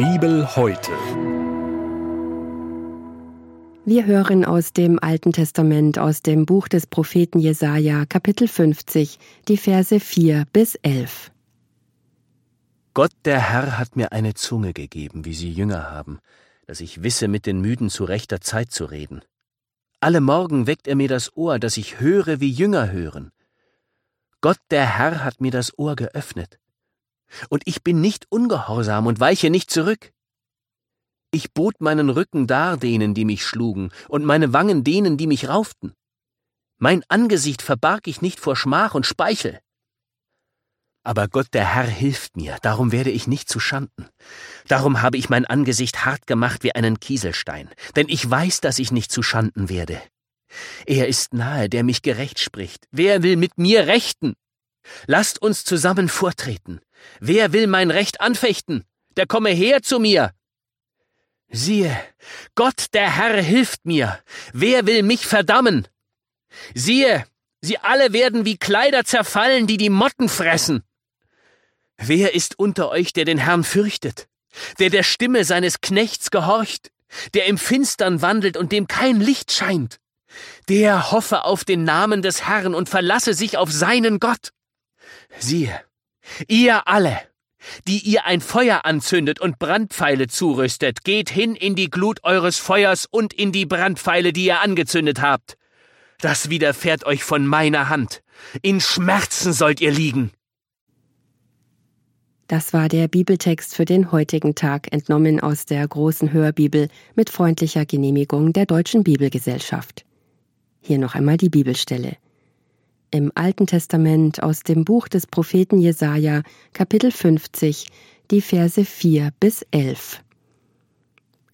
Bibel heute. Wir hören aus dem Alten Testament, aus dem Buch des Propheten Jesaja, Kapitel 50, die Verse 4 bis 11. Gott der Herr hat mir eine Zunge gegeben, wie sie Jünger haben, dass ich wisse, mit den Müden zu rechter Zeit zu reden. Alle Morgen weckt er mir das Ohr, dass ich höre, wie Jünger hören. Gott der Herr hat mir das Ohr geöffnet. Und ich bin nicht ungehorsam und weiche nicht zurück. Ich bot meinen Rücken dar denen, die mich schlugen, und meine Wangen denen, die mich rauften. Mein Angesicht verbarg ich nicht vor Schmach und Speichel. Aber Gott der Herr hilft mir, darum werde ich nicht zu Schanden. Darum habe ich mein Angesicht hart gemacht wie einen Kieselstein, denn ich weiß, dass ich nicht zu Schanden werde. Er ist nahe, der mich gerecht spricht. Wer will mit mir rechten? Lasst uns zusammen vortreten. Wer will mein Recht anfechten? Der komme her zu mir. Siehe, Gott der Herr hilft mir. Wer will mich verdammen? Siehe, sie alle werden wie Kleider zerfallen, die die Motten fressen. Wer ist unter euch, der den Herrn fürchtet, der der Stimme seines Knechts gehorcht, der im Finstern wandelt und dem kein Licht scheint? Der hoffe auf den Namen des Herrn und verlasse sich auf seinen Gott. Siehe, ihr alle, die ihr ein Feuer anzündet und Brandpfeile zurüstet, geht hin in die Glut eures Feuers und in die Brandpfeile, die ihr angezündet habt. Das widerfährt euch von meiner Hand. In Schmerzen sollt ihr liegen. Das war der Bibeltext für den heutigen Tag, entnommen aus der großen Hörbibel mit freundlicher Genehmigung der Deutschen Bibelgesellschaft. Hier noch einmal die Bibelstelle. Im Alten Testament aus dem Buch des Propheten Jesaja, Kapitel 50, die Verse 4 bis 11.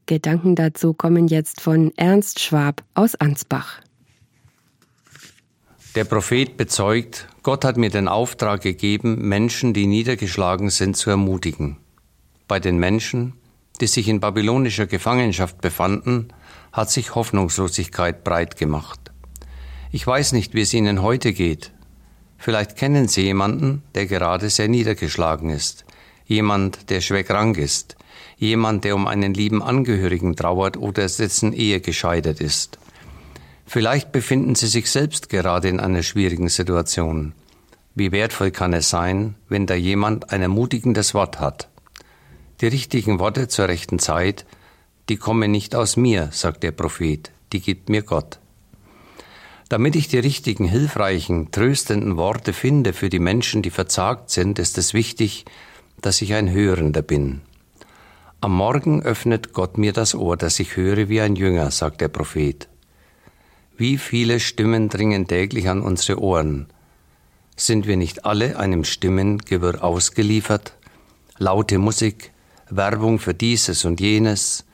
Gedanken dazu kommen jetzt von Ernst Schwab aus Ansbach. Der Prophet bezeugt, Gott hat mir den Auftrag gegeben, Menschen, die niedergeschlagen sind, zu ermutigen. Bei den Menschen, die sich in babylonischer Gefangenschaft befanden, hat sich Hoffnungslosigkeit breit gemacht. Ich weiß nicht, wie es Ihnen heute geht. Vielleicht kennen Sie jemanden, der gerade sehr niedergeschlagen ist, jemand, der schwer krank ist, jemand, der um einen lieben Angehörigen trauert oder dessen Ehe gescheitert ist. Vielleicht befinden Sie sich selbst gerade in einer schwierigen Situation. Wie wertvoll kann es sein, wenn da jemand ein ermutigendes Wort hat? Die richtigen Worte zur rechten Zeit, die kommen nicht aus mir, sagt der Prophet, die gibt mir Gott. Damit ich die richtigen, hilfreichen, tröstenden Worte finde für die Menschen, die verzagt sind, ist es wichtig, dass ich ein Hörender bin. Am Morgen öffnet Gott mir das Ohr, dass ich höre wie ein Jünger, sagt der Prophet. Wie viele Stimmen dringen täglich an unsere Ohren? Sind wir nicht alle einem Stimmengewirr ausgeliefert? Laute Musik, Werbung für dieses und jenes,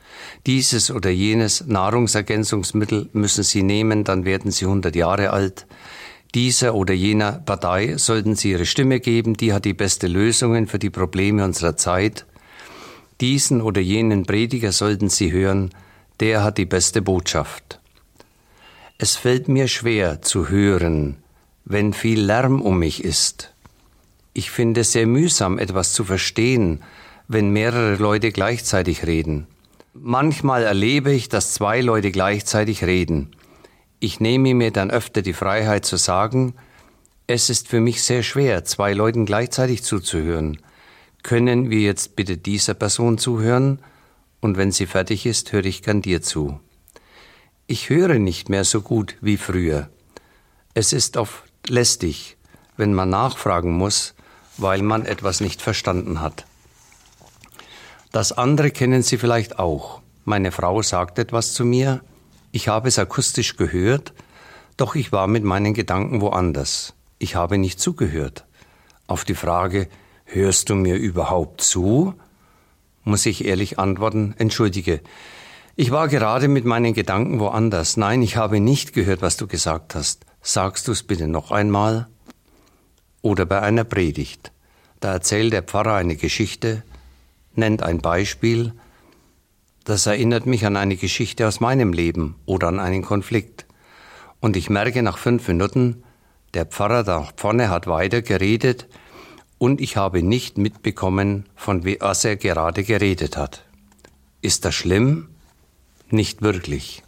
dieses oder jenes Nahrungsergänzungsmittel müssen Sie nehmen, dann werden Sie 100 Jahre alt. Dieser oder jener Partei sollten Sie Ihre Stimme geben, die hat die beste Lösungen für die Probleme unserer Zeit. Diesen oder jenen Prediger sollten Sie hören, der hat die beste Botschaft. Es fällt mir schwer zu hören, wenn viel Lärm um mich ist. Ich finde es sehr mühsam, etwas zu verstehen, wenn mehrere Leute gleichzeitig reden. Manchmal erlebe ich, dass zwei Leute gleichzeitig reden. Ich nehme mir dann öfter die Freiheit zu sagen, es ist für mich sehr schwer, zwei Leuten gleichzeitig zuzuhören. Können wir jetzt bitte dieser Person zuhören? Und wenn sie fertig ist, höre ich gern dir zu. Ich höre nicht mehr so gut wie früher. Es ist oft lästig, wenn man nachfragen muss, weil man etwas nicht verstanden hat. Das andere kennen Sie vielleicht auch. Meine Frau sagt etwas zu mir, ich habe es akustisch gehört, doch ich war mit meinen Gedanken woanders. Ich habe nicht zugehört. Auf die Frage, hörst du mir überhaupt zu? muss ich ehrlich antworten, entschuldige, ich war gerade mit meinen Gedanken woanders. Nein, ich habe nicht gehört, was du gesagt hast. Sagst du es bitte noch einmal? Oder bei einer Predigt. Da erzählt der Pfarrer eine Geschichte, nennt ein Beispiel, das erinnert mich an eine Geschichte aus meinem Leben oder an einen Konflikt. Und ich merke nach fünf Minuten, der Pfarrer da vorne hat weiter geredet und ich habe nicht mitbekommen, von was er gerade geredet hat. Ist das schlimm? Nicht wirklich.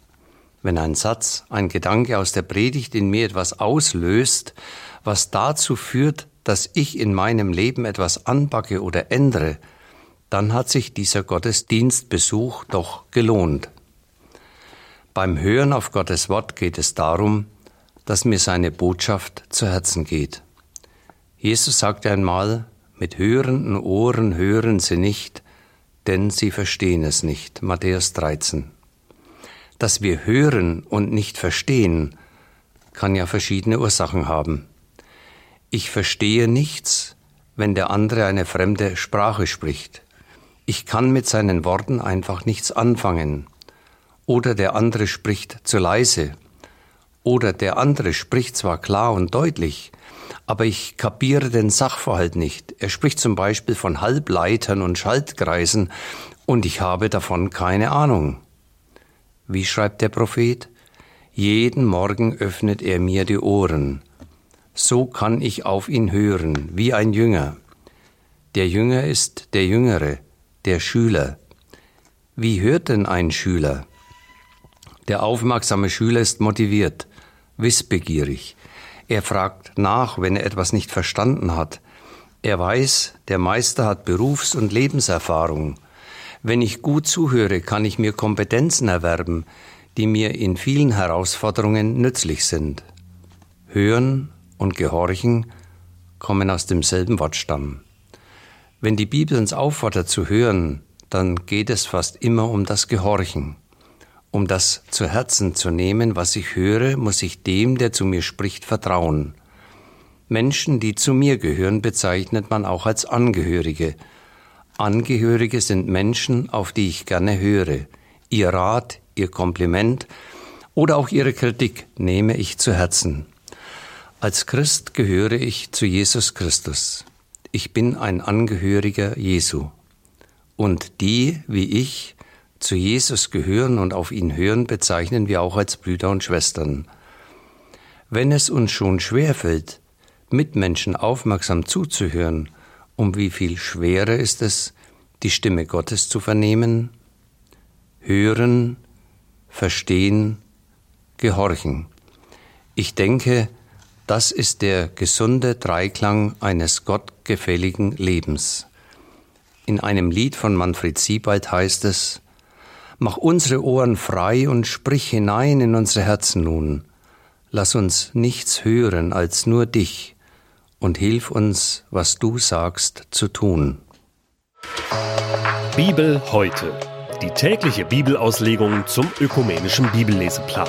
Wenn ein Satz, ein Gedanke aus der Predigt in mir etwas auslöst, was dazu führt, dass ich in meinem Leben etwas anpacke oder ändere, dann hat sich dieser Gottesdienstbesuch doch gelohnt. Beim Hören auf Gottes Wort geht es darum, dass mir seine Botschaft zu Herzen geht. Jesus sagte einmal, mit hörenden Ohren hören sie nicht, denn sie verstehen es nicht. Matthäus 13. Dass wir hören und nicht verstehen, kann ja verschiedene Ursachen haben. Ich verstehe nichts, wenn der andere eine fremde Sprache spricht. Ich kann mit seinen Worten einfach nichts anfangen. Oder der andere spricht zu leise. Oder der andere spricht zwar klar und deutlich, aber ich kapiere den Sachverhalt nicht. Er spricht zum Beispiel von Halbleitern und Schaltkreisen und ich habe davon keine Ahnung. Wie schreibt der Prophet? Jeden Morgen öffnet er mir die Ohren. So kann ich auf ihn hören, wie ein Jünger. Der Jünger ist der Jüngere, der Schüler. Wie hört denn ein Schüler? Der aufmerksame Schüler ist motiviert, wissbegierig. Er fragt nach, wenn er etwas nicht verstanden hat. Er weiß, der Meister hat Berufs- und Lebenserfahrung. Wenn ich gut zuhöre, kann ich mir Kompetenzen erwerben, die mir in vielen Herausforderungen nützlich sind. Hören und Gehorchen kommen aus demselben Wortstamm. Wenn die Bibel uns auffordert zu hören, dann geht es fast immer um das Gehorchen. Um das zu Herzen zu nehmen, was ich höre, muss ich dem, der zu mir spricht, vertrauen. Menschen, die zu mir gehören, bezeichnet man auch als Angehörige. Angehörige sind Menschen, auf die ich gerne höre. Ihr Rat, ihr Kompliment oder auch ihre Kritik nehme ich zu Herzen. Als Christ gehöre ich zu Jesus Christus. Ich bin ein Angehöriger Jesu. Und die, wie ich, zu Jesus gehören und auf ihn hören, bezeichnen wir auch als Brüder und Schwestern. Wenn es uns schon schwerfällt, Mitmenschen aufmerksam zuzuhören, um wie viel schwerer ist es, die Stimme Gottes zu vernehmen? Hören, verstehen, gehorchen. Ich denke, das ist der gesunde Dreiklang eines gottgefälligen Lebens. In einem Lied von Manfred Siebald heißt es, Mach unsere Ohren frei und sprich hinein in unsere Herzen nun. Lass uns nichts hören als nur dich und hilf uns, was du sagst, zu tun. Bibel heute. Die tägliche Bibelauslegung zum ökumenischen Bibelleseplan.